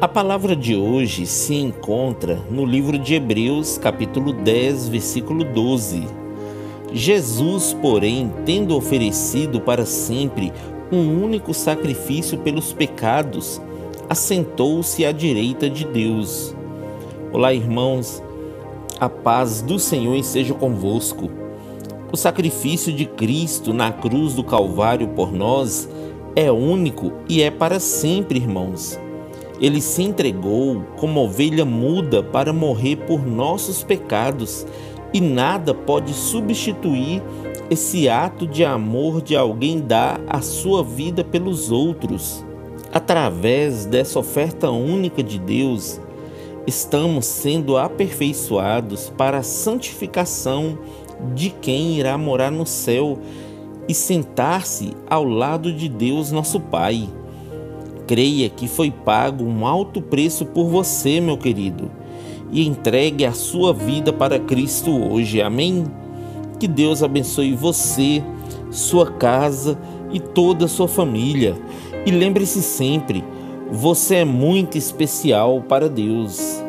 A palavra de hoje se encontra no livro de Hebreus, capítulo 10, versículo 12. Jesus, porém, tendo oferecido para sempre um único sacrifício pelos pecados, assentou-se à direita de Deus. Olá, irmãos, a paz do Senhor esteja convosco. O sacrifício de Cristo na cruz do Calvário por nós é único e é para sempre, irmãos. Ele se entregou como ovelha muda para morrer por nossos pecados, e nada pode substituir esse ato de amor de alguém dar a sua vida pelos outros. Através dessa oferta única de Deus, estamos sendo aperfeiçoados para a santificação de quem irá morar no céu e sentar-se ao lado de Deus, nosso Pai. Creia que foi pago um alto preço por você, meu querido, e entregue a sua vida para Cristo hoje. Amém? Que Deus abençoe você, sua casa e toda a sua família. E lembre-se sempre, você é muito especial para Deus.